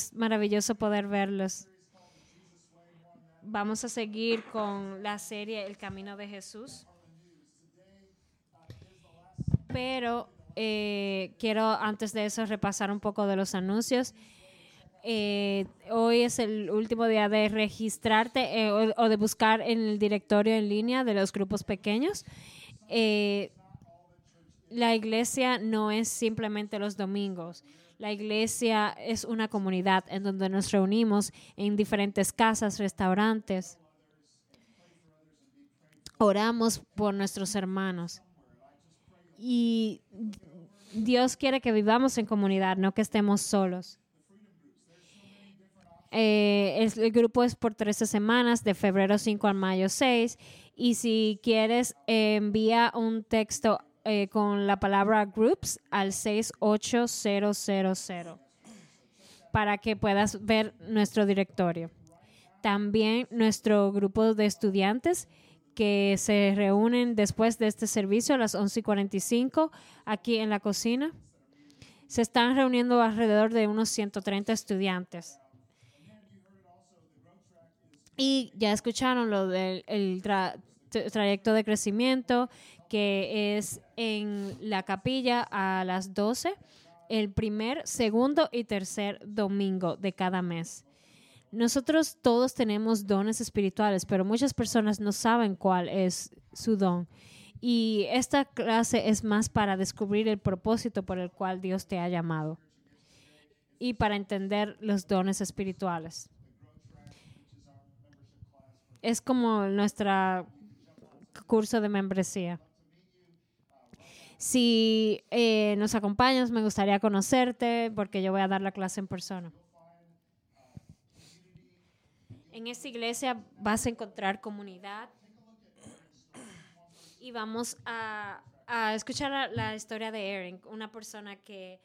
Es maravilloso poder verlos. Vamos a seguir con la serie El Camino de Jesús. Pero eh, quiero antes de eso repasar un poco de los anuncios. Eh, hoy es el último día de registrarte eh, o, o, de buscar en el directorio en línea de los grupos pequeños. la iglesia no es simplemente los domingos. La iglesia es una comunidad en donde nos reunimos en diferentes casas, restaurantes. Oramos por nuestros hermanos. Y Dios quiere que vivamos en comunidad, no que estemos solos. Eh, el grupo es por 13 semanas, de febrero 5 a mayo 6. Y si quieres, eh, envía un texto eh, con la palabra groups al 68000 para que puedas ver nuestro directorio. También nuestro grupo de estudiantes que se reúnen después de este servicio a las 11:45 aquí en la cocina. Se están reuniendo alrededor de unos 130 estudiantes. Y ya escucharon lo del trayecto de crecimiento, que es en la capilla a las 12, el primer, segundo y tercer domingo de cada mes. Nosotros todos tenemos dones espirituales, pero muchas personas no saben cuál es su don. Y esta clase es más para descubrir el propósito por el cual Dios te ha llamado y para entender los dones espirituales. Es como nuestro curso de membresía. Si eh, nos acompañas, me gustaría conocerte porque yo voy a dar la clase en persona. En esta iglesia vas a encontrar comunidad y vamos a, escuchar la, historia de Erin, una persona que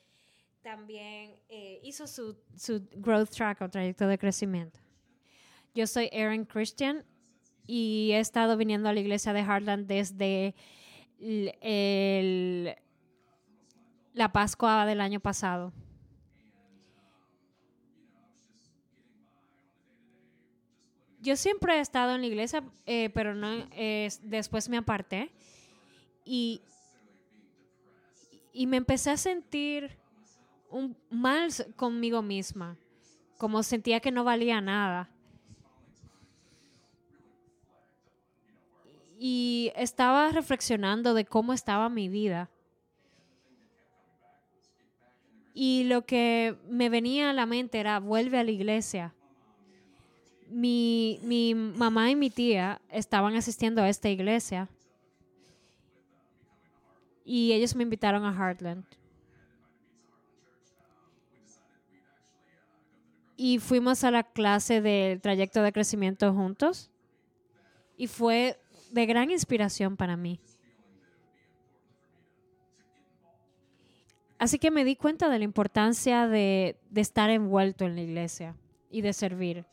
también eh, hizo su, growth track o trayecto de crecimiento. Yo soy Erin Christian y he estado viniendo a la iglesia de Heartland desde la Pascua del año pasado. yo siempre he estado en la iglesia, eh, pero no, después me aparté y, y me empecé a sentir un, mal conmigo misma, como sentía que no valía nada. Y estaba reflexionando de cómo estaba mi vida. Y lo que me venía a la mente era, vuelve a la iglesia mi, mi mamá y mi tía estaban asistiendo a esta iglesia y ellos me invitaron a Heartland. Y fuimos a la clase del trayecto de crecimiento juntos y fue de gran inspiración para mí. Así que me di cuenta de la importancia de, de estar envuelto en la iglesia y de servir.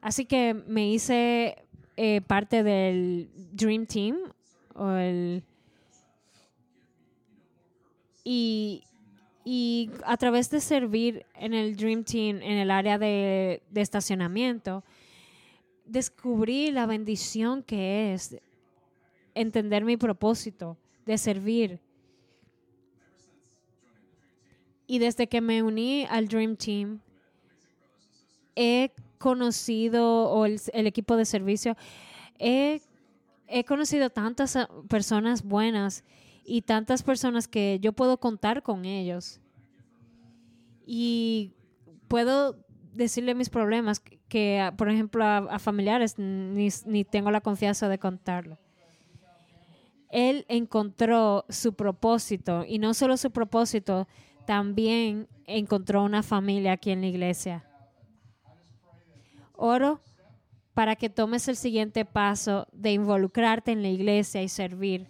Así que me hice eh, parte del Dream Team y, a través de servir en el Dream Team en el área de, de estacionamiento, descubrí la bendición que es entender mi propósito de servir. Y desde que me uní al Dream Team, he conocido, o el, equipo de servicio, he, conocido tantas ah, personas buenas y tantas personas que yo puedo contar con ellos. Y puedo decirle mis problemas que, ah, por ejemplo, a, familiares ni, ni, tengo la confianza de contarlo. Él encontró su propósito y no solo su propósito, también encontró una familia aquí en la iglesia. Oro para que tomes el siguiente paso de involucrarte en la iglesia y servir.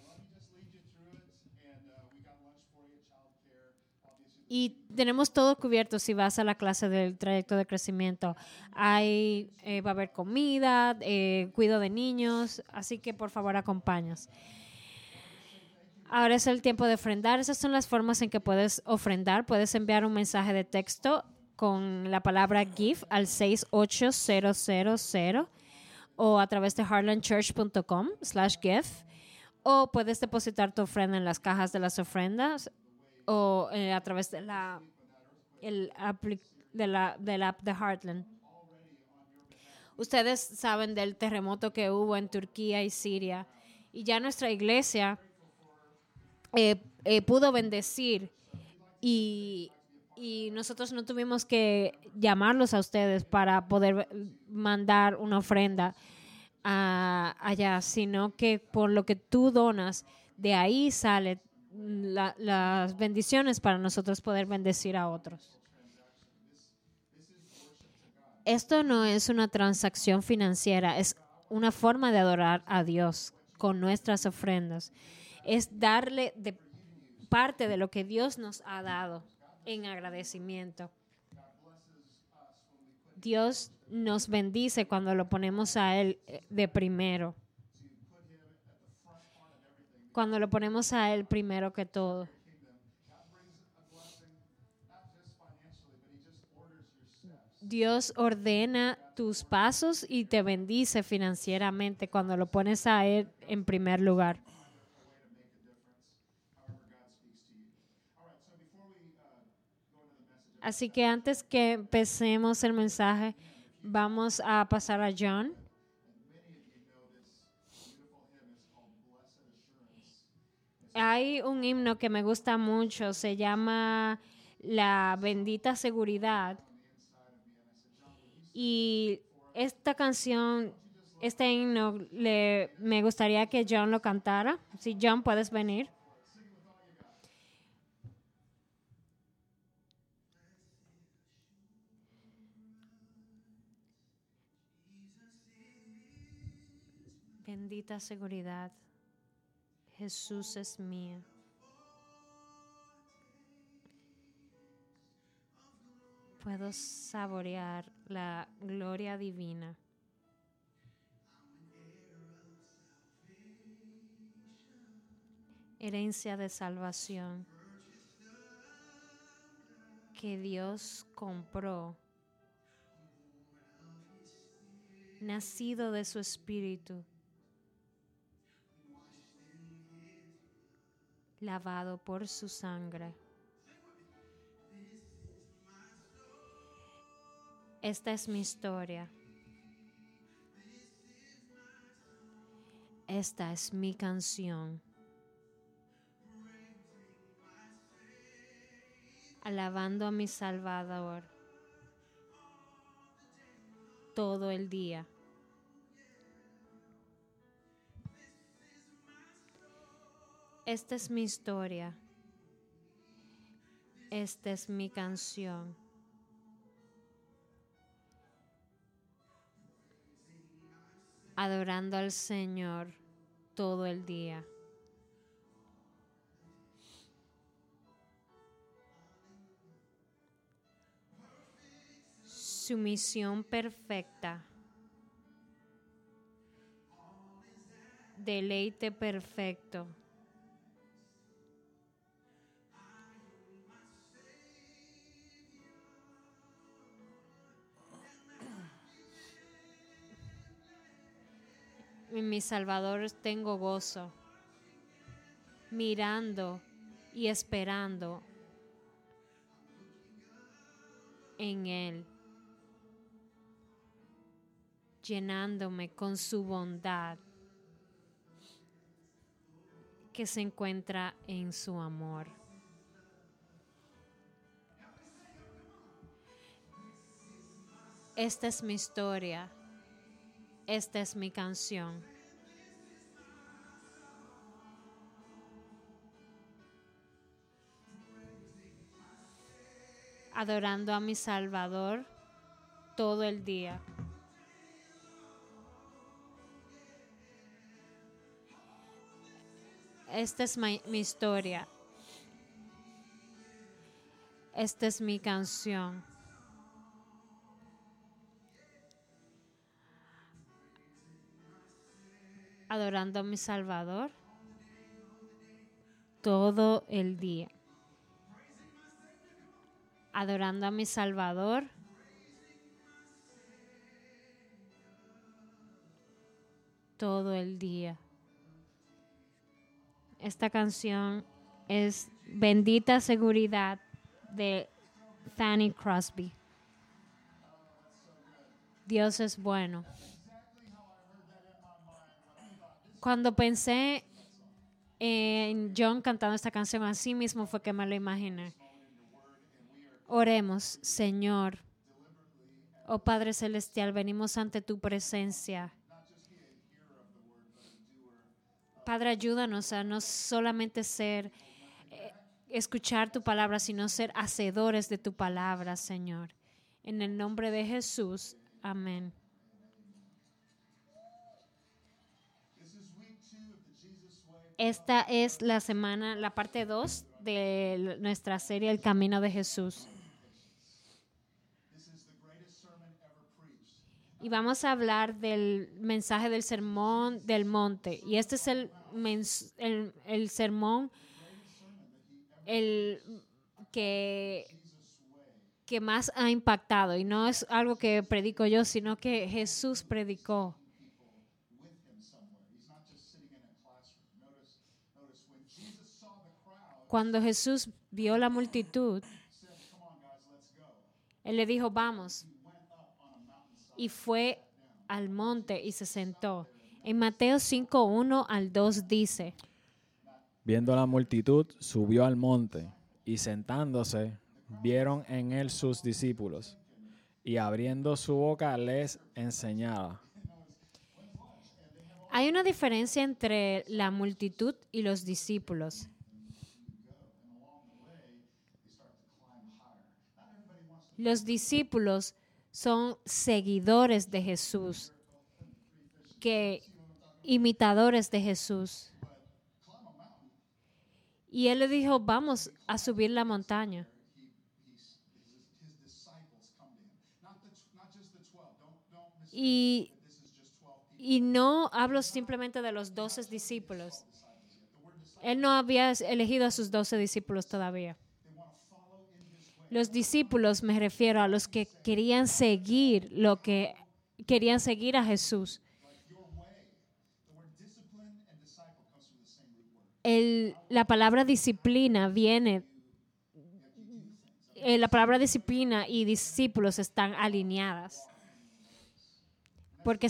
Y tenemos todo cubierto si vas a la clase del trayecto de crecimiento. Hay, eh, va a haber comida, eh, cuido de niños, así que por favor acompañas. Ahora es el tiempo de ofrendar. Esas son las formas en que puedes ofrendar. Puedes enviar un mensaje de texto con la palabra GIFT al 68000 o a través de heartlandchurch.com slash GIFT o puedes depositar tu ofrenda en las cajas de las ofrendas o eh, a través de la, el de la del app de Heartland. Ustedes saben del terremoto que hubo en Turquía y Siria y ya nuestra iglesia eh, eh, pudo bendecir y, y nosotros no tuvimos que llamarlos a ustedes para poder mandar una ofrenda allá, sino que por lo que tú donas, de ahí las bendiciones para nosotros poder bendecir a otros. Esto no es una transacción financiera, es una forma de adorar a Dios con nuestras ofrendas. Es darle parte de lo que Dios nos ha dado en agradecimiento. Dios nos bendice cuando lo ponemos a Él eh, de primero. Cuando lo ponemos a Él primero que todo. Dios ordena tus pasos y te bendice financieramente cuando lo pones a Él en primer lugar. Así que antes que empecemos el mensaje, vamos a pasar a John. Hay un himno que me gusta mucho, se llama La bendita seguridad. Y esta canción, este himno, le, me gustaría que John lo cantara. Si John, puedes venir. Bendita seguridad, Jesús es mío. Puedo saborear la gloria divina. Herencia de salvación que Dios compró, nacido de su espíritu lavado por su sangre. Esta es mi historia. Esta es mi canción. Alabando a mi Salvador todo el día. Esta es mi historia. Esta es mi canción. Adorando al Señor todo el día. Su misión perfecta. Deleite perfecto. En mi Salvador tengo gozo, mirando y esperando en Él, llenándome con su bondad que se encuentra en su amor. Esta es mi historia esta es mi canción. Adorando a mi Salvador todo el día. Esta es mi, historia. Esta es mi canción. Adorando a mi Salvador todo el día. adorando a mi Salvador. Todo el día. Esta canción es Bendita Seguridad de Fanny Crosby. Dios es bueno. Cuando pensé en John cantando esta canción, así mismo fue que me lo imaginé. Oremos, Señor. Oh Padre Celestial, venimos ante tu presencia. Padre, ayúdanos a no solamente ser, eh, escuchar tu palabra, sino ser hacedores de tu palabra, Señor. En el nombre de Jesús, amén. Esta es la semana, la parte 2 de nuestra serie El Camino de Jesús. Y vamos a hablar del mensaje del sermón del monte. Y este es el, el, el sermón el que, que más ha impactado. Y no es algo que predico yo, sino que Jesús predicó. Cuando Jesús vio la multitud, Él le dijo, vamos. Y fue al monte y se sentó. En Mateo 5, 1 al 2 dice, Viendo la multitud, subió al monte y sentándose, vieron en él sus discípulos y abriendo su boca les enseñaba. Hay una diferencia entre la multitud y los discípulos. Los discípulos son seguidores de Jesús, que imitadores de Jesús. Y él le dijo, vamos a subir la montaña. Y, y no hablo simplemente de los doce discípulos. Él no había elegido a sus doce discípulos todavía. Los discípulos me refiero a los que querían seguir lo que querían seguir a Jesús. El, la palabra disciplina viene, eh, la palabra disciplina y discípulos están alineadas. Porque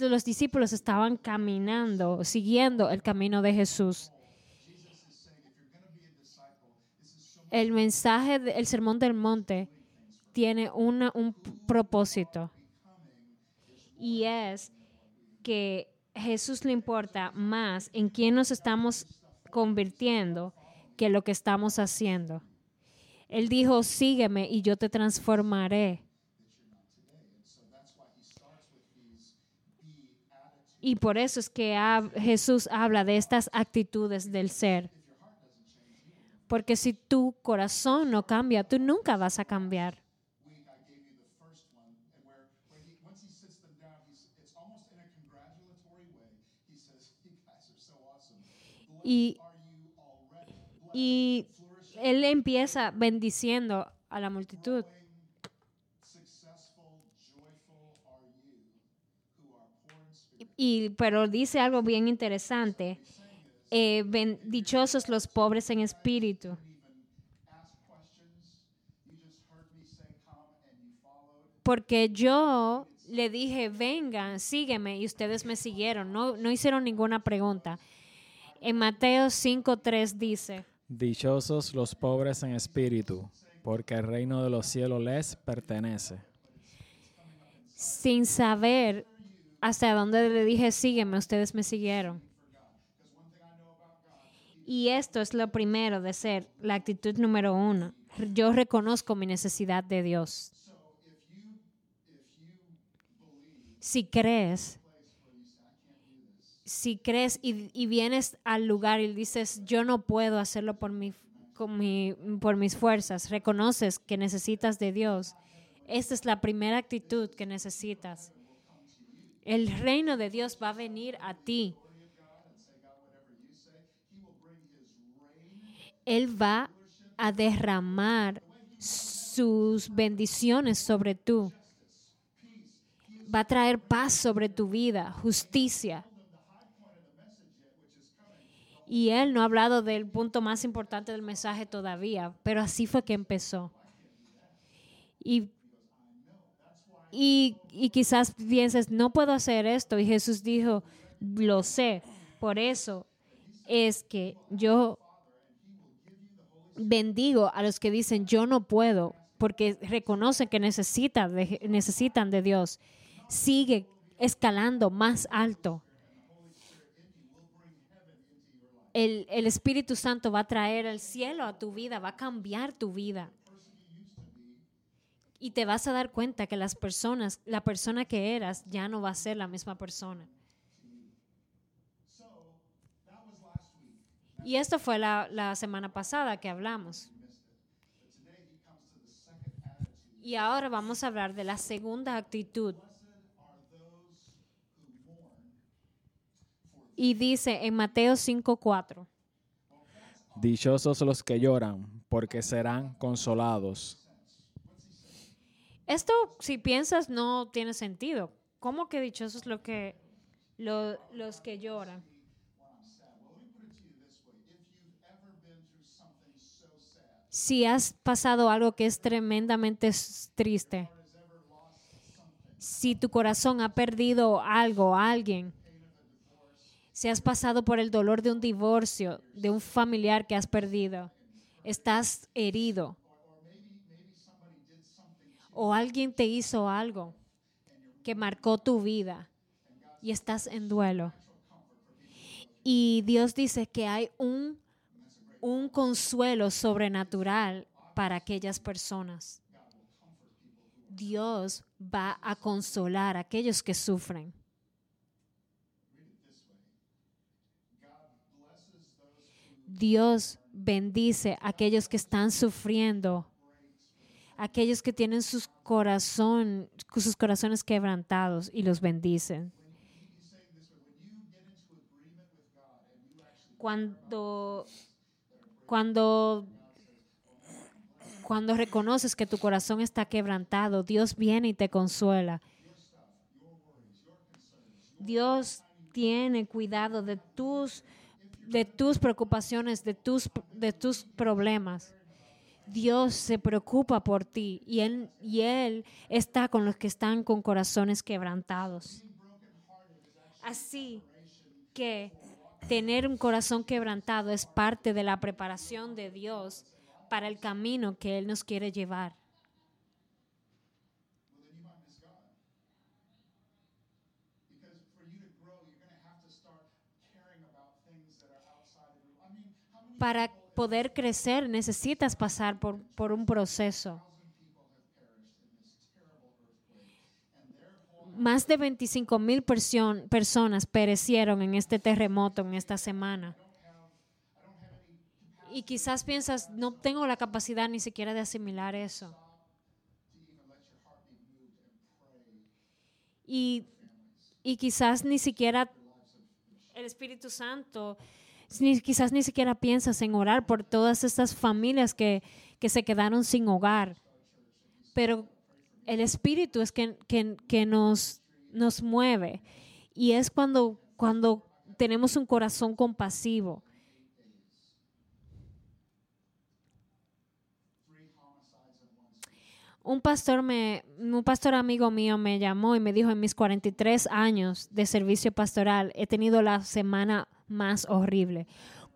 los discípulos estaban caminando, siguiendo el camino de Jesús. El mensaje, el sermón del monte tiene un propósito y es que Jesús le importa más en quién nos estamos convirtiendo que lo que estamos haciendo. Él dijo, sígueme y yo te transformaré. Y por eso es que Jesús habla de estas actitudes del ser. Porque si tu corazón no cambia, tú nunca vas a cambiar. Y, y él empieza bendiciendo a la multitud. Y, pero dice algo bien interesante eh, dichosos los pobres en espíritu. Porque yo le dije, vengan, sígueme, y ustedes me siguieron. No, no hicieron ninguna pregunta. En Mateo 5.3 dice, Dichosos los pobres en espíritu, porque el reino de los cielos les pertenece. Sin saber hasta dónde le dije, sígueme, ustedes me siguieron. Y esto es lo primero de ser la actitud número uno. Yo reconozco mi necesidad de Dios. Si crees, si crees y, vienes al lugar y dices, yo no puedo hacerlo por, mi, por mis fuerzas, reconoces que necesitas de Dios. Esta es la primera actitud que necesitas. El reino de Dios va a venir a ti Él va a derramar sus bendiciones sobre tú. Va a traer paz sobre tu vida, justicia. Y él no ha hablado del punto más importante del mensaje todavía, pero así fue que empezó. Y, y, y quizás pienses, no puedo hacer esto. Y Jesús dijo, lo sé. Por eso es que yo bendigo a los que dicen yo no puedo, porque reconocen que necesitan de, necesitan de Dios. Sigue escalando más alto. El, el Espíritu Santo va a traer el cielo a tu vida, va a cambiar tu vida. Y te vas a dar cuenta que las personas, la persona que eras, ya no va a ser la misma persona. Y esto fue la, la semana pasada que hablamos. Y ahora vamos a hablar de la segunda actitud. Y dice en Mateo 5:4. Dichosos los que lloran, porque serán consolados. Esto, si piensas, no tiene sentido. ¿Cómo que dichosos los que, lo- los que lloran? Si has pasado algo que es tremendamente triste, si tu corazón ha perdido algo, alguien, si has pasado por el dolor de un divorcio, de un familiar que has perdido, estás herido, o alguien te hizo algo que marcó tu vida y estás en duelo. Y Dios dice que hay un, un consuelo sobrenatural para aquellas personas. Dios va a consolar a aquellos que sufren. Dios bendice a aquellos que están sufriendo aquellos que tienen sus, sus corazones quebrantados y los bendicen. Cuando, cuando, cuando reconoces que tu corazón está quebrantado, Dios viene y te consuela. Dios tiene cuidado de tus, de tus preocupaciones, de tus, de tus problemas. Dios se preocupa por ti y él, y él está con los que están con corazones quebrantados. Así que tener un corazón quebrantado es parte de la preparación de Dios para el camino que Él nos quiere llevar. Para poder crecer necesitas pasar por, por un proceso. Más de 25 mil personas perecieron en este terremoto en esta semana. Y quizás piensas, no tengo la capacidad ni siquiera de asimilar eso. Y, y quizás ni siquiera el Espíritu Santo ni, quizás ni siquiera piensas en orar por todas estas familias que, que se quedaron sin hogar. Pero el Espíritu es que, que, que nos, nos mueve. Y es cuando, cuando tenemos un corazón compasivo. Un pastor, me, un pastor amigo mío me llamó y me dijo, en mis 43 años de servicio pastoral he tenido la semana más horrible.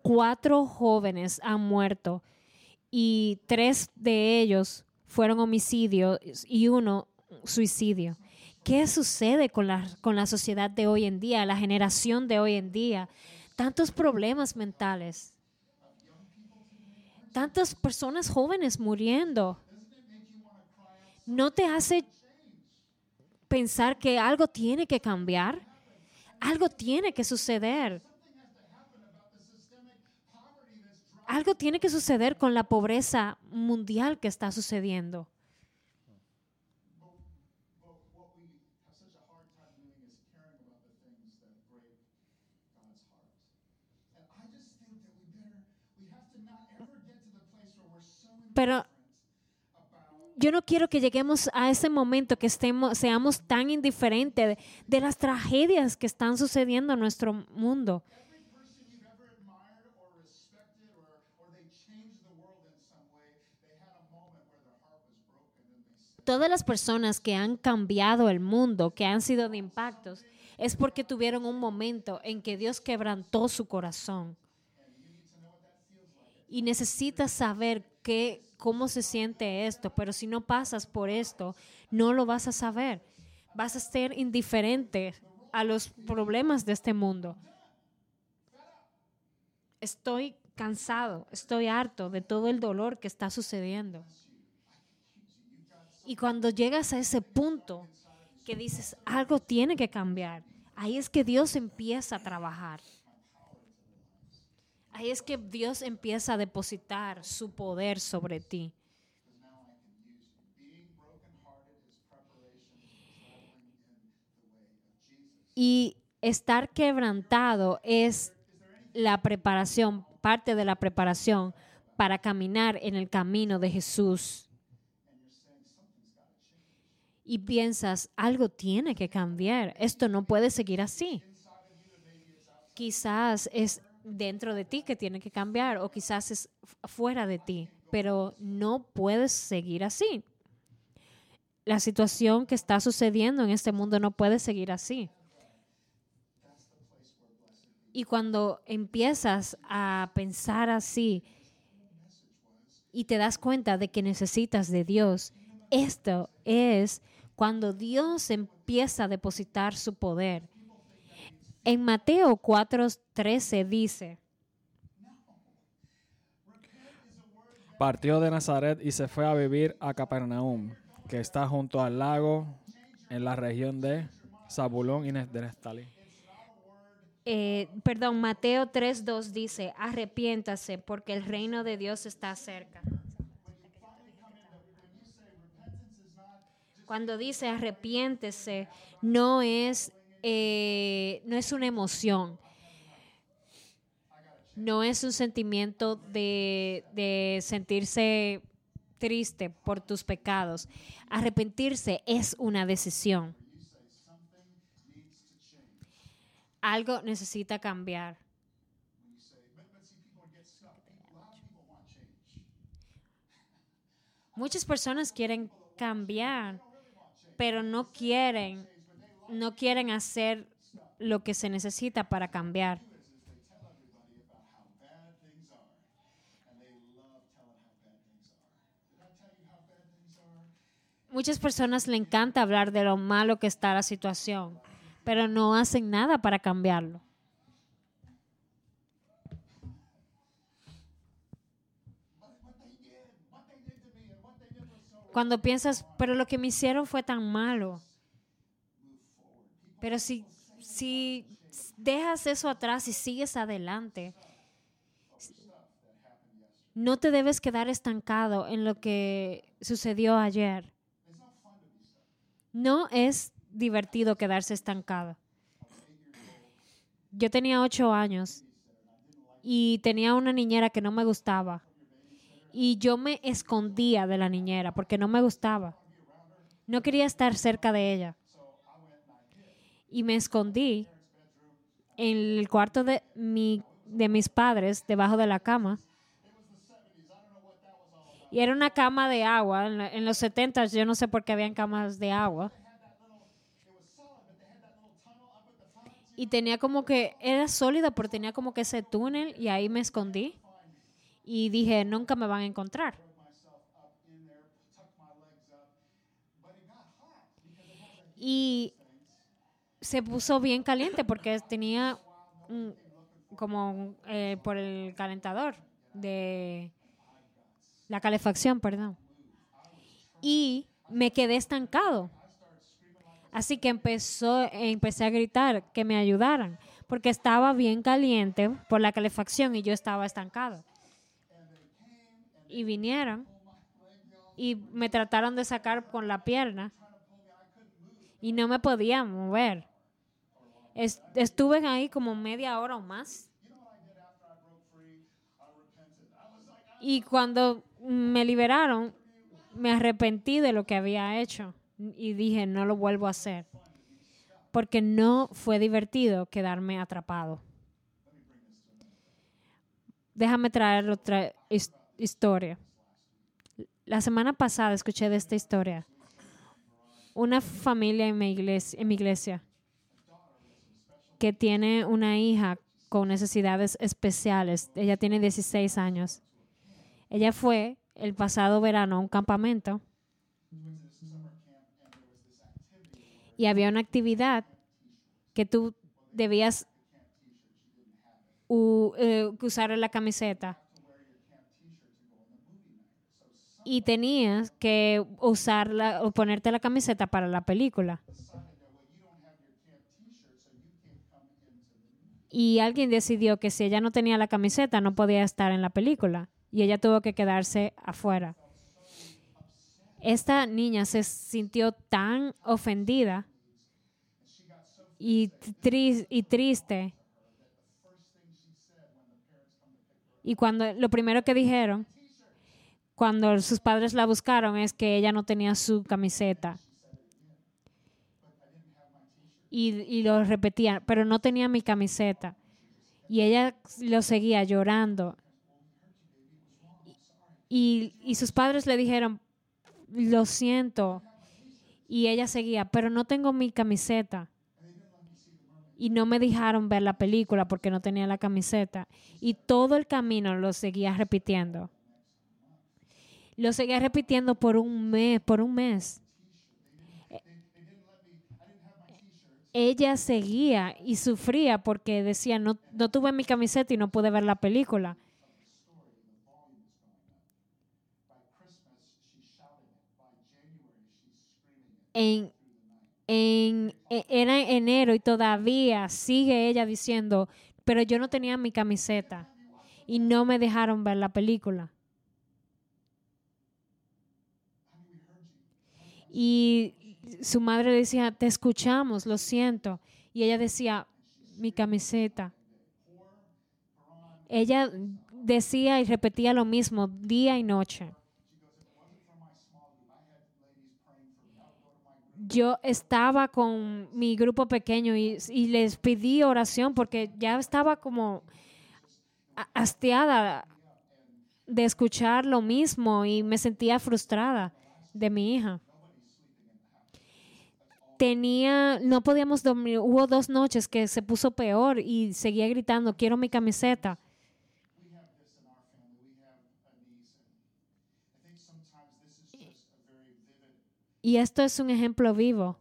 Cuatro jóvenes han muerto y tres de ellos fueron homicidios y uno suicidio. ¿Qué sucede con la, con la sociedad de hoy en día, la generación de hoy en día? Tantos problemas mentales, tantas personas jóvenes muriendo. ¿No te hace pensar que algo tiene que cambiar? Algo tiene que suceder. Algo tiene que suceder con la pobreza mundial que está sucediendo. Pero yo no quiero que lleguemos a ese momento que estemos, seamos tan indiferentes de, de las tragedias que están sucediendo en nuestro mundo. Todas las personas que han cambiado el mundo, que han sido de impactos, es porque tuvieron un momento en que Dios quebrantó su corazón. Y necesitas saber qué, cómo se siente esto, pero si no pasas por esto, no lo vas a saber. Vas a ser indiferente a los problemas de este mundo. Estoy cansado, estoy harto de todo el dolor que está sucediendo. Y cuando llegas a ese punto que dices, algo tiene que cambiar, ahí es que Dios empieza a trabajar. Ahí es que Dios empieza a depositar su poder sobre ti. Y estar quebrantado es la preparación, parte de la preparación para caminar en el camino de Jesús. Y piensas, algo tiene que cambiar, esto no puede seguir así. Quizás es dentro de ti que tiene que cambiar o quizás es fuera de ti, pero no puedes seguir así. La situación que está sucediendo en este mundo no puede seguir así. Y cuando empiezas a pensar así y te das cuenta de que necesitas de Dios, esto es cuando Dios empieza a depositar su poder. En Mateo 4:13 dice, Partió de Nazaret y se fue a vivir a Capernaum, que está junto al lago en la región de Zabulón y de Neftalí. eh, perdón, Mateo 3:2 dice, arrepiéntase porque el reino de Dios está cerca. Cuando dice arrepiéntese, no es, eh, no es una emoción, no es un sentimiento de, de sentirse triste por tus pecados. Arrepentirse es una decisión. Algo necesita cambiar. Muchas personas quieren cambiar, pero no quieren, no quieren hacer lo que se necesita para cambiar. Muchas personas le encanta hablar de lo malo que está la situación, pero no hacen nada para cambiarlo. Cuando piensas, pero lo que me hicieron fue tan malo. Pero si, si dejas eso atrás y sigues adelante, no te debes quedar estancado en lo que sucedió ayer. No es divertido quedarse estancado. Yo tenía ocho años y tenía una niñera que no me gustaba. Y yo me escondía de la niñera porque no me gustaba. No quería estar cerca de ella. Y me escondí en el cuarto de, mi, de mis padres, debajo de la cama. Y era una cama de agua. En, la- en los 70 yo no sé por qué habían camas de agua. Y tenía como que, era sólida, pero tenía como que ese túnel y ahí me escondí. Y dije, nunca me van a encontrar. Y se puso bien caliente porque tenía un- como eh, por el calentador de la calefacción, perdón. Y me quedé estancado. Así que empezó, empecé a gritar que me ayudaran, porque estaba bien caliente por la calefacción y yo estaba estancado. Y vinieron y me trataron de sacar con la pierna y no me podía mover. Es- estuve ahí como media hora o más. Y cuando me liberaron, me arrepentí de lo que había hecho y dije, no lo vuelvo a hacer. Porque no fue divertido quedarme atrapado. Déjame traer otra historia. La semana pasada escuché de esta historia. Una familia en mi iglesia, en mi iglesia que tiene una hija con necesidades especiales. Ella tiene 16 años. Ella fue el pasado verano a un campamento y había una actividad que tú debías eh, usar la camiseta y tenías que usarla o ponerte la camiseta para la película. Y alguien decidió que si ella no tenía la camiseta no podía estar en la película y ella tuvo que quedarse afuera. Esta niña se sintió tan ofendida y, tris- y triste. Y cuando lo primero que dijeron, cuando sus padres la buscaron, es que ella no tenía su camiseta. Y, y lo repetían, pero no tenía mi camiseta. Y ella lo seguía llorando. Y, y sus padres le dijeron, lo siento. Y ella seguía, pero no tengo mi camiseta. Y no me dejaron ver la película porque no tenía la camiseta. Y todo el camino lo seguía repitiendo. Lo seguía repitiendo por un mes, por un mes. Ella seguía y sufría porque decía, no, no tuve mi camiseta y no pude ver la película. En, en, e- era enero y todavía sigue ella diciendo, pero yo no tenía mi camiseta y no me dejaron ver la película. Y su madre decía, te escuchamos, lo siento. Y ella decía, mi camiseta. Ella decía y repetía lo mismo día y noche. Yo estaba con mi grupo pequeño y, y les pedí oración porque ya estaba como ha- hastiada de escuchar lo mismo y me sentía frustrada de mi hija. Tenía, no podíamos dormir. Hubo dos noches que se puso peor y seguía gritando, quiero mi camiseta. Y esto es un ejemplo vivo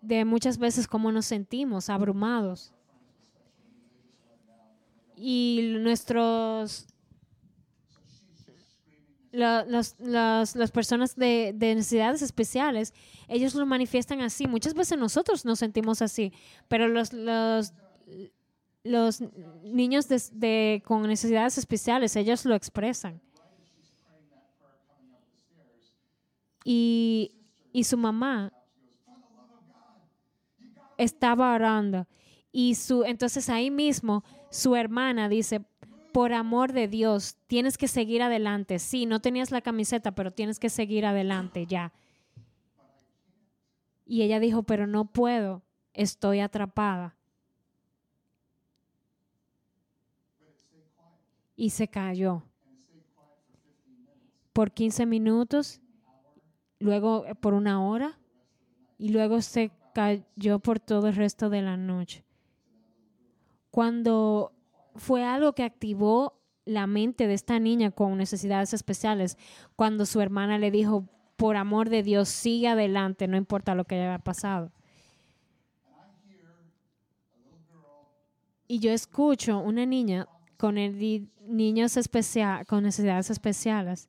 de muchas veces cómo nos sentimos abrumados. Y nuestros la- los- los- las personas de, de necesidades especiales, ellos lo manifiestan así. Muchas veces nosotros nos sentimos así, pero los, los, los niños de- de- con necesidades especiales, ellos lo expresan. Y, y su mamá estaba orando. Y su, entonces ahí mismo su hermana dice, por amor de Dios, tienes que seguir adelante. Sí, no tenías la camiseta, pero tienes que seguir adelante ya. Y ella dijo, pero no puedo, estoy atrapada. Y se cayó por 15 minutos, luego por una hora, y luego se cayó por todo el resto de la noche. Cuando fue algo que activó la mente de esta niña con necesidades especiales, cuando su hermana le dijo, por amor de Dios, sigue adelante, no importa lo que haya pasado. Y yo escucho una niña con niños especial, con necesidades especiales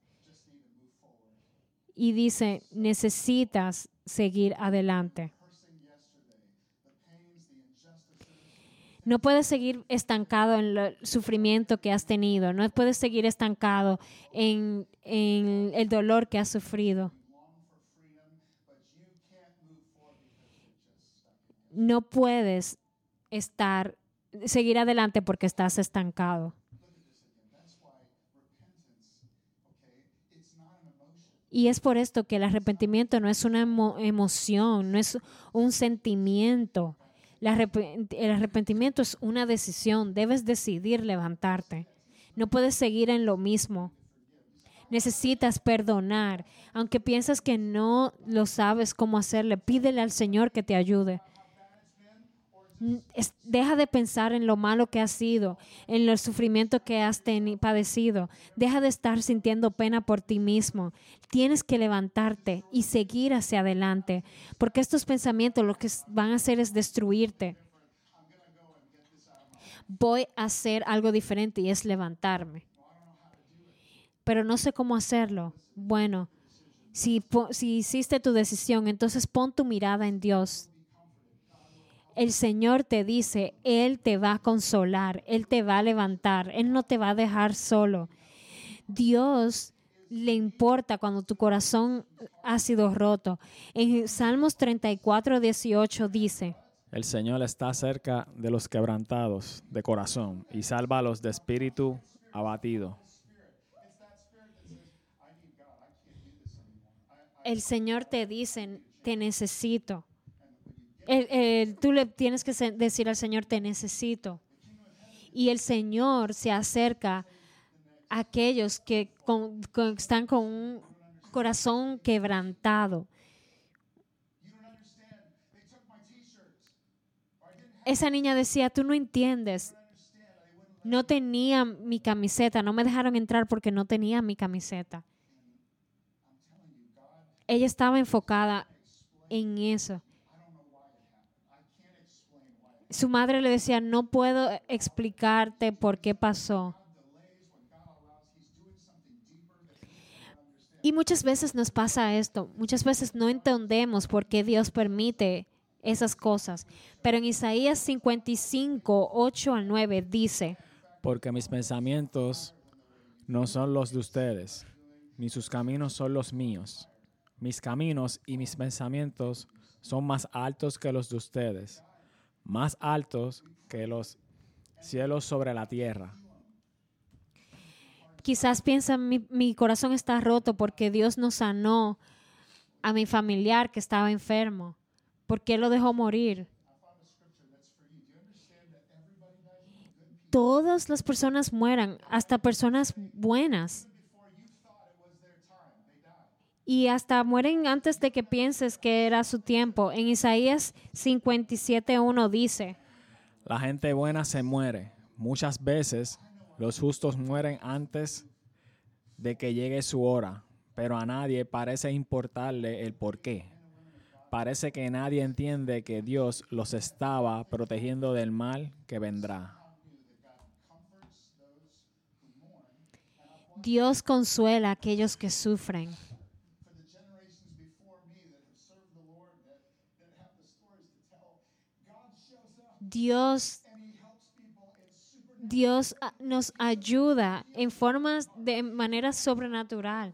y dice, necesitas seguir adelante. No puedes seguir estancado en el sufrimiento que has tenido, no puedes seguir estancado en, en el dolor que has sufrido. No puedes estar, seguir adelante porque estás estancado. Y es por esto que el arrepentimiento no es una emo- emoción, no es un sentimiento. El arrepen- el arrepentimiento es una decisión. Debes decidir levantarte. No puedes seguir en lo mismo. Necesitas perdonar. Aunque piensas que no lo sabes cómo hacerle, pídele al Señor que te ayude. Deja de pensar en lo malo que has sido, en el sufrimiento que has padecido. Deja de estar sintiendo pena por ti mismo. Tienes que levantarte y seguir hacia adelante, porque estos pensamientos lo que van a hacer es destruirte. Voy a hacer algo diferente y es levantarme. Pero no sé cómo hacerlo. Bueno, si, si hiciste tu decisión, entonces pon tu mirada en Dios. El Señor te dice, Él te va a consolar, Él te va a levantar, Él no te va a dejar solo. Dios le importa cuando tu corazón ha sido roto. En Salmos 34, 18 dice, El Señor está cerca de los quebrantados de corazón y salva a los de espíritu abatido. el Señor te dice, te necesito. Tú le tienes que decir al Señor, te necesito. Y el Señor se acerca a aquellos que están con un corazón quebrantado. Esa niña decía, tú no entiendes. No tenía mi camiseta, no me dejaron entrar porque no tenía mi camiseta. Ella estaba enfocada en eso. Su madre le decía, no puedo explicarte por qué pasó. Y muchas veces nos pasa esto. Muchas veces no entendemos por qué Dios permite esas cosas. Pero en Isaías 55, 8 al 9 dice, Porque mis pensamientos no son los de ustedes, ni sus caminos son los míos. Mis caminos y mis pensamientos son más altos que los de ustedes, más altos que los cielos sobre la tierra. quizás piensa, mi, corazón está roto porque Dios no sanó a mi familiar que estaba enfermo. ¿Por qué lo dejó morir? Todas las personas mueran, hasta personas buenas. Y hasta mueren antes de que pienses que era su tiempo. En Isaías 57.1 dice, La gente buena se muere. Muchas veces los justos mueren antes de que llegue su hora, pero a nadie parece importarle el por qué. Parece que nadie entiende que Dios los estaba protegiendo del mal que vendrá. Dios consuela a aquellos que sufren. Dios, Dios ah, nos ayuda en formas de manera sobrenatural.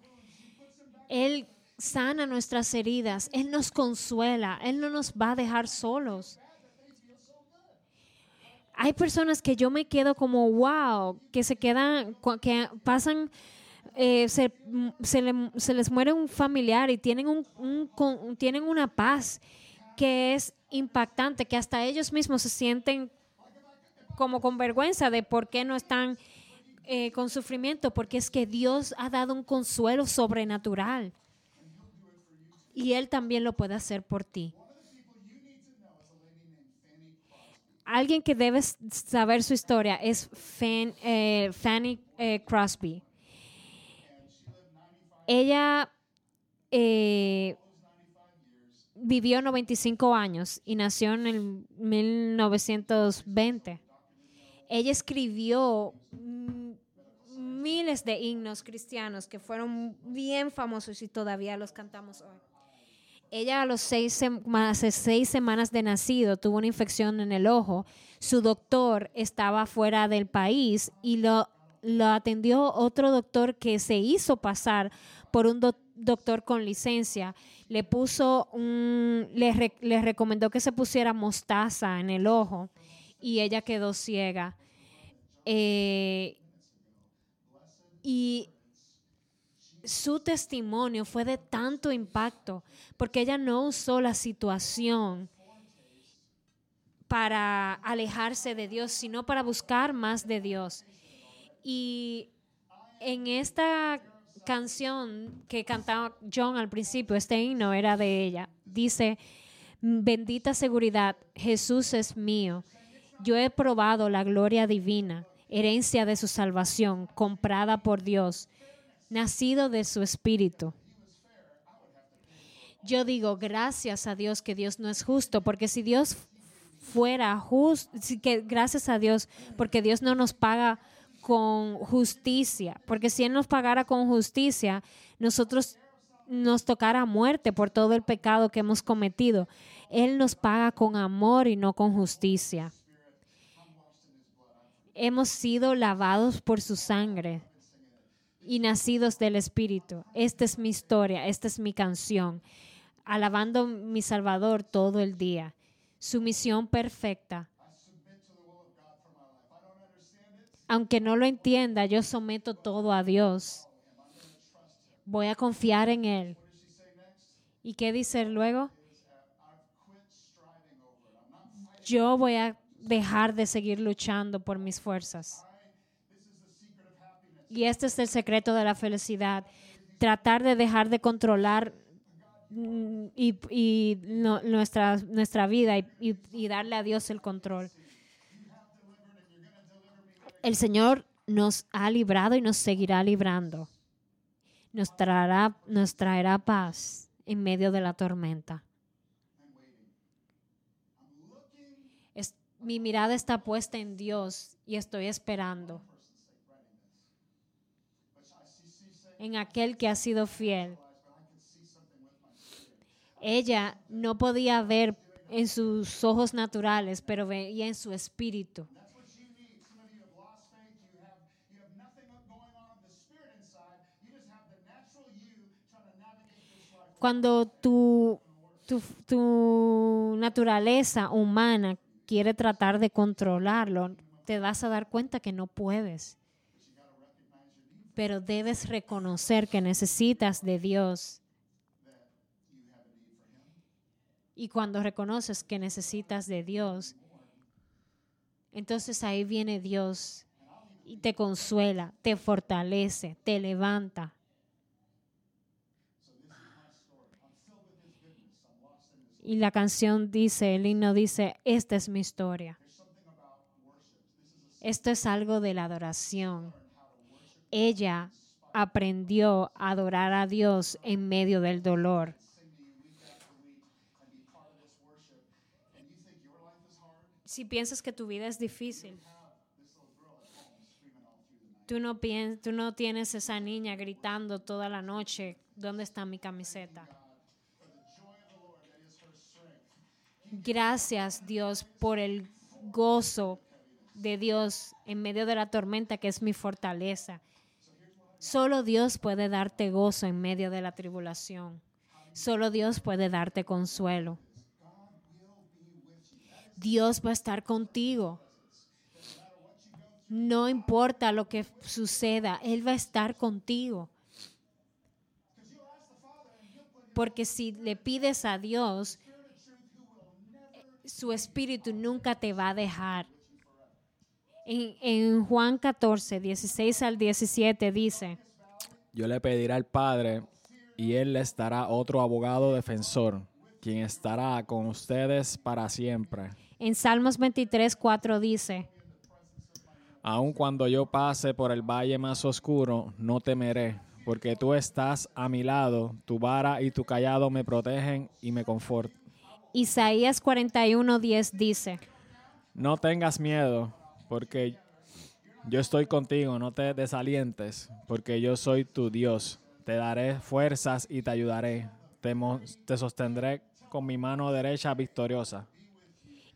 Él sana nuestras heridas, Él nos consuela, Él no nos va a dejar solos. Hay personas que yo me quedo como wow, que se quedan, que pasan, eh, se, se le- se les muere un familiar y tienen, un, tienen una paz que es impactante, que hasta ellos mismos se sienten como con vergüenza de por qué no están eh, con sufrimiento, porque es que Dios ha dado un consuelo sobrenatural. Y Él también lo puede hacer por ti. Alguien que debes saber su historia es eh, Fanny eh, Crosby. Ella vivió 95 años y nació en el 1920. Ella escribió mm, miles de himnos cristianos que fueron bien famosos y todavía los cantamos hoy. Ella a los seis, sem- hace seis semanas de nacido tuvo una infección en el ojo. Su doctor estaba fuera del país y lo, lo atendió otro doctor que se hizo pasar por un doc- doctor con licencia. Le puso un, le, le recomendó que se pusiera mostaza en el ojo y ella quedó ciega. Eh, y su testimonio fue de tanto impacto, porque ella no usó la situación para alejarse de Dios, sino para buscar más de Dios. Y en esta canción que cantaba John al principio, este himno era de ella, dice, bendita seguridad, Jesús es mío. Yo he probado la gloria divina, herencia de su salvación, comprada por Dios, nacido de su espíritu. Yo digo, gracias a Dios que Dios no es justo, porque si Dios fuera justo, que gracias a Dios, porque Dios no nos paga con justicia, porque si Él nos pagara con justicia, nosotros nos tocara muerte por todo el pecado que hemos cometido. Él nos paga con amor y no con justicia. Hemos sido lavados por su sangre y nacidos del Espíritu. Esta es mi historia, esta es mi canción, alabando a mi Salvador todo el día. Su misión perfecta. Aunque no lo entienda, yo someto todo a Dios. Voy a confiar en Él. ¿Y qué dice luego? Yo voy a dejar de seguir luchando por mis fuerzas. Y este es el secreto de la felicidad. Tratar de dejar de controlar mm, y, nuestra, vida y darle a Dios el control. El Señor nos ha librado y nos seguirá librando. Nos traerá, paz en medio de la tormenta. Mi mirada está puesta en Dios y estoy esperando en aquel que ha sido fiel. Ella no podía ver en sus ojos naturales, pero veía en su espíritu. Cuando tu, tu, tu naturaleza humana quiere tratar de controlarlo, te vas a dar cuenta que no puedes. Pero debes reconocer que necesitas de Dios. Y cuando reconoces que necesitas de Dios, entonces ahí viene Dios y te consuela, te fortalece, te levanta. Y la canción dice, el himno dice, esta es mi historia. Esto es algo de la adoración. Ella aprendió a adorar a Dios en medio del dolor. Si piensas que tu vida es difícil, tú no, tú no tienes esa niña gritando toda la noche, ¿dónde está mi camiseta? Gracias Dios por el gozo de Dios en medio de la tormenta que es mi fortaleza. Solo Dios puede darte gozo en medio de la tribulación. Solo Dios puede darte consuelo. Dios va a estar contigo. No importa lo que suceda, Él va a estar contigo. Porque si le pides a Dios, su espíritu nunca te va a dejar. En, en Juan 14, 16 al 17 dice, Yo le pediré al Padre y Él les dará otro abogado defensor, quien estará con ustedes para siempre. en Salmos 23, 4 dice, Aun cuando yo pase por el valle más oscuro, no temeré, porque tú estás a mi lado, tu vara y tu callado me protegen y me confortan. Isaías 41, 10 dice, No tengas miedo, porque yo estoy contigo, no te desalientes, porque yo soy tu Dios. Te daré fuerzas y te ayudaré. Te, sostendré con mi mano derecha victoriosa.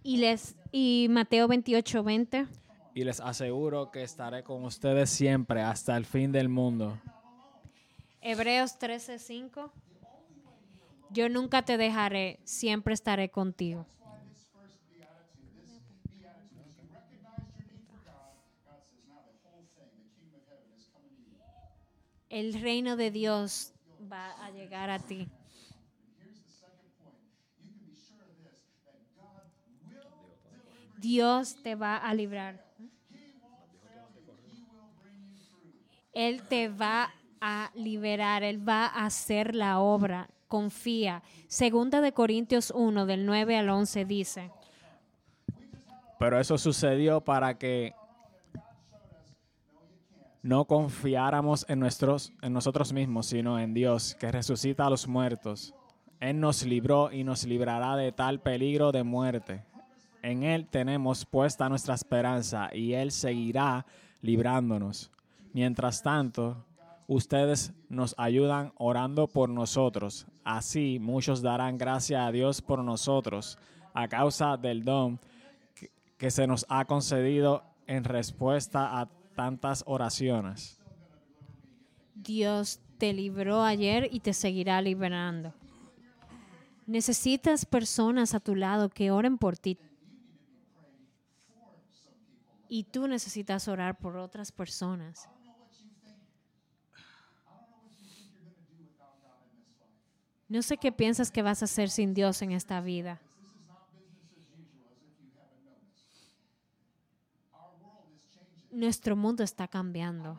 y, les, y Mateo 28, 20, Y les aseguro que estaré con ustedes siempre hasta el fin del mundo. Hebreos 13, 5, yo nunca te dejaré, siempre estaré contigo. El reino de Dios va a llegar a ti. Dios te va a librar. Él te va a liberar, Él va a hacer la obra. Confía. Segunda de Corintios 1, del 9 al 11 dice, Pero eso sucedió para que no confiáramos en, nuestros, en nosotros mismos, sino en Dios, que resucita a los muertos. Él nos libró y nos librará de tal peligro de muerte. En Él tenemos puesta nuestra esperanza y Él seguirá librándonos. Mientras tanto, ustedes nos ayudan orando por nosotros. Así muchos darán gracias a Dios por nosotros a causa del don que- se nos ha concedido en respuesta a tantas oraciones. Dios te libró ayer y te seguirá liberando. Necesitas personas a tu lado que oren por ti. Y tú necesitas orar por otras personas. No sé qué piensas que vas a hacer sin Dios en esta vida. Nuestro mundo está cambiando.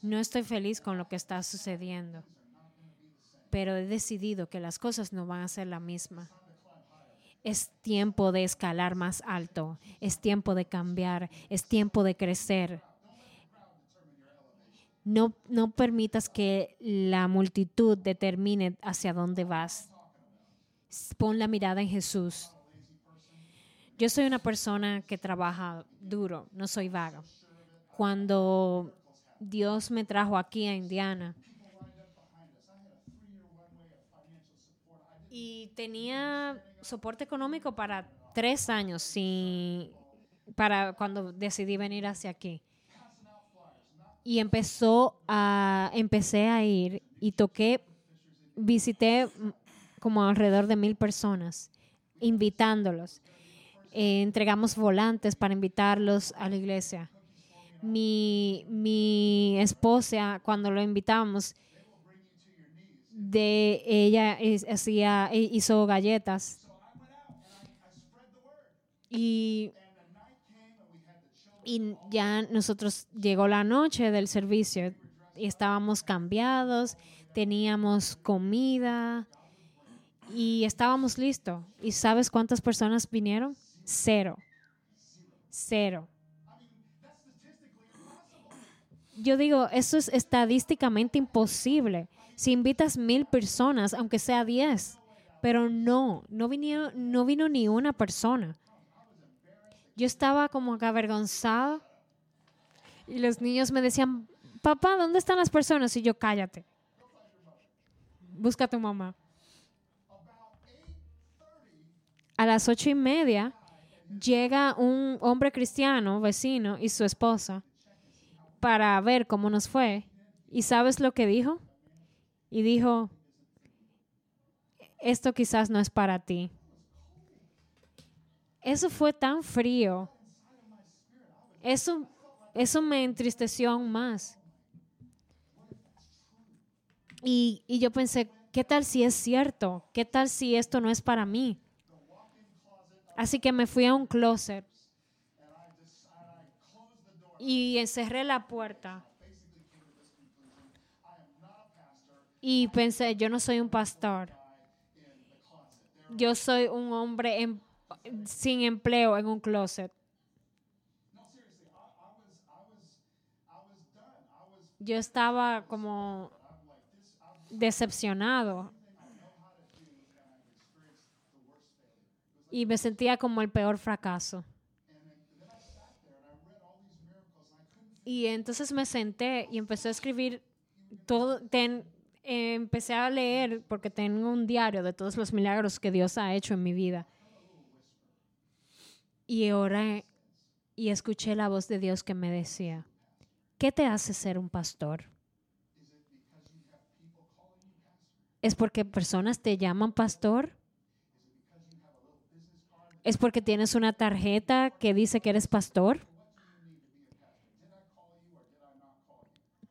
No estoy feliz con lo que está sucediendo, pero he decidido que las cosas no van a ser la misma. Es tiempo de escalar más alto, es tiempo de cambiar, es tiempo de crecer. No, no permitas que la multitud determine hacia dónde vas. Pon la mirada en Jesús. Yo soy una persona que trabaja duro, no soy vaga. Cuando Dios me trajo aquí a Indiana y tenía soporte económico para tres años sin, para cuando decidí venir hacia aquí. Y empezó a, empecé a ir y toqué, visité como alrededor de mil personas, invitándolos. Eh, entregamos volantes para invitarlos a la iglesia. Mi, mi esposa, cuando lo invitábamos, de ella hacía, e- hizo galletas. Y, y ya nosotros llegó la noche del servicio y estábamos cambiados, teníamos comida y estábamos listos. ¿Y sabes cuántas personas vinieron? Cero. Cero. Yo digo, eso es estadísticamente imposible. Si invitas mil personas, aunque sea diez, pero no, no vino, no vino ni una persona. Yo estaba como que avergonzada y los niños me decían, papá, ¿dónde están las personas? Y yo, cállate. Busca a tu mamá. A las ocho y media llega un hombre cristiano, vecino, y su esposa para ver cómo nos fue. ¿Y sabes lo que dijo? Y dijo, esto quizás no es para ti. Eso fue tan frío. Eso, eso me entristeció aún más. Y, y yo pensé, ¿qué tal si es cierto? ¿Qué tal si esto no es para mí? Así que me fui a un closet y encerré la puerta. Y pensé, yo no soy un pastor. Yo soy un hombre en- sin empleo en un closet. Yo estaba como decepcionado. Y me sentía como el peor fracaso. Y entonces me senté y empecé a escribir todo, ten- empecé a leer porque tengo un diario de todos los milagros que Dios ha hecho en mi vida. Y oré y escuché la voz de Dios que me decía, ¿qué te hace ser un pastor? ¿Es porque personas te llaman pastor? ¿Es porque tienes una tarjeta que dice que eres pastor?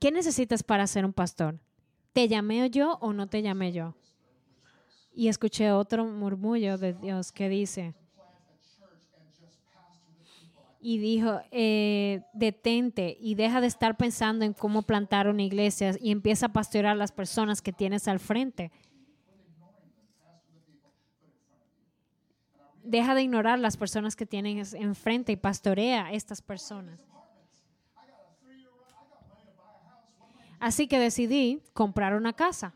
¿qué necesitas para ser un pastor? ¿Te llamé yo o no te llamé yo? Y escuché otro murmullo de Dios que dice, y dijo, eh, detente y deja de estar pensando en cómo plantar una iglesia y empieza a pastorear las personas que tienes al frente. Deja de ignorar las personas que tienes enfrente y pastorea a estas personas. Así que decidí comprar una casa.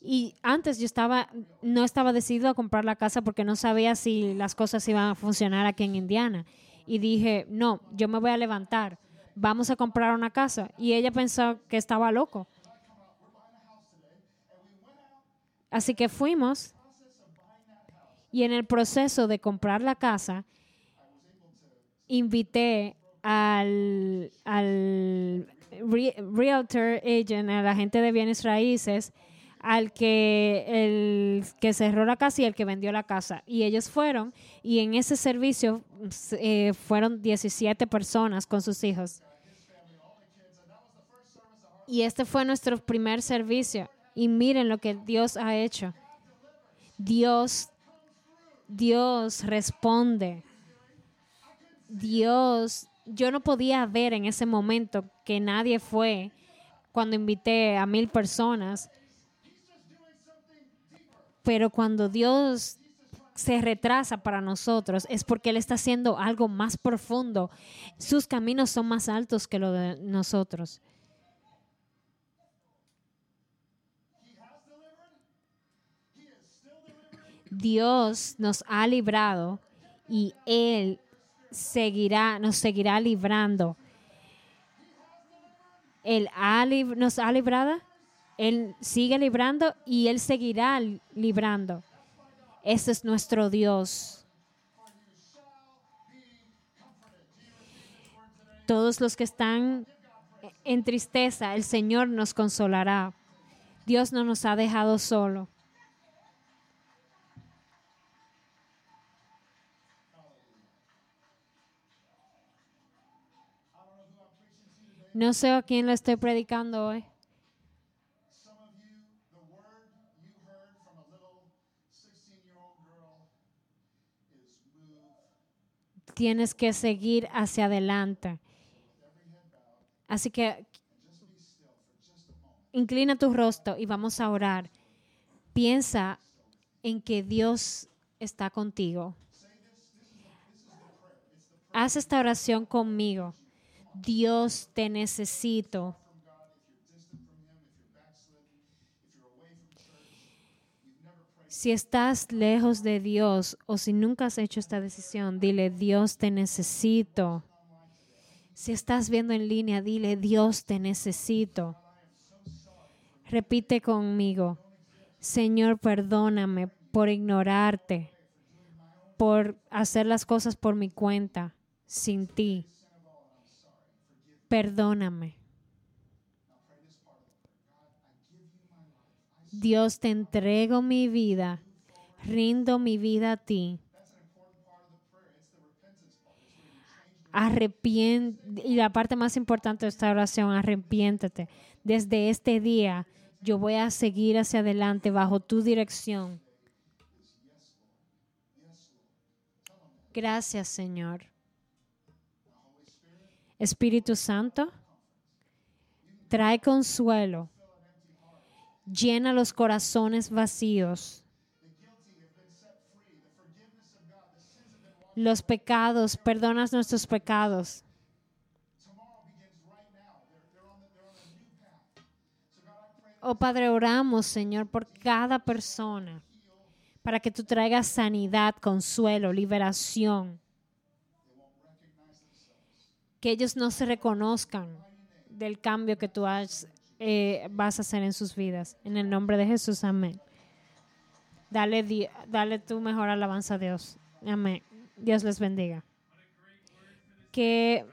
Y antes yo estaba, no estaba decidido a comprar la casa porque no sabía si las cosas iban a funcionar aquí en Indiana. Y dije, no, yo me voy a levantar, vamos a comprar una casa. Y ella pensó que estaba loco. Así que fuimos y en el proceso de comprar la casa, invité al, al re- realtor agent, a la gente de bienes raíces, al que el que cerró la casa y el que vendió la casa. Y ellos fueron, y en ese servicio eh, fueron 17 personas con sus hijos. Y este fue nuestro primer servicio. Y miren lo que Dios ha hecho. Dios, Dios responde. Dios, yo no podía ver en ese momento que nadie fue cuando invité a mil personas. Pero cuando Dios se retrasa para nosotros es porque Él está haciendo algo más profundo. Sus caminos son más altos que los de nosotros. Dios nos ha librado y Él seguirá, nos seguirá librando. Él ha nos ha librado, Él sigue librando y Él seguirá librando. Ese es nuestro Dios. Todos los que están en tristeza, el Señor nos consolará. Dios no nos ha dejado solo. No sé a quién le estoy predicando hoy. Tienes que seguir hacia adelante. Así que inclina tu rostro y vamos a orar. Piensa en que Dios está contigo. Haz esta oración conmigo. Dios te necesito. Si estás lejos de Dios o si nunca has hecho esta decisión, dile, Dios te necesito. Si estás viendo en línea, dile, Dios te necesito. Repite conmigo, Señor, perdóname por ignorarte, por hacer las cosas por mi cuenta, sin ti. Perdóname. Dios, te entrego mi vida, rindo mi vida a ti. Arrepiente, y la parte más importante de esta oración, arrepiéntete. Desde este día yo voy a seguir hacia adelante bajo tu dirección. Gracias, Señor. Espíritu Santo, trae consuelo, llena los corazones vacíos. Los pecados, perdonas nuestros pecados. Oh Padre, oramos, Señor, por cada persona, para que tú traigas sanidad, consuelo, liberación. Que ellos no se reconozcan del cambio que tú has, eh, vas a hacer en sus vidas. En el nombre de Jesús, amén. Dale, di- dale tu mejor alabanza a Dios. Amén. Dios les bendiga. Que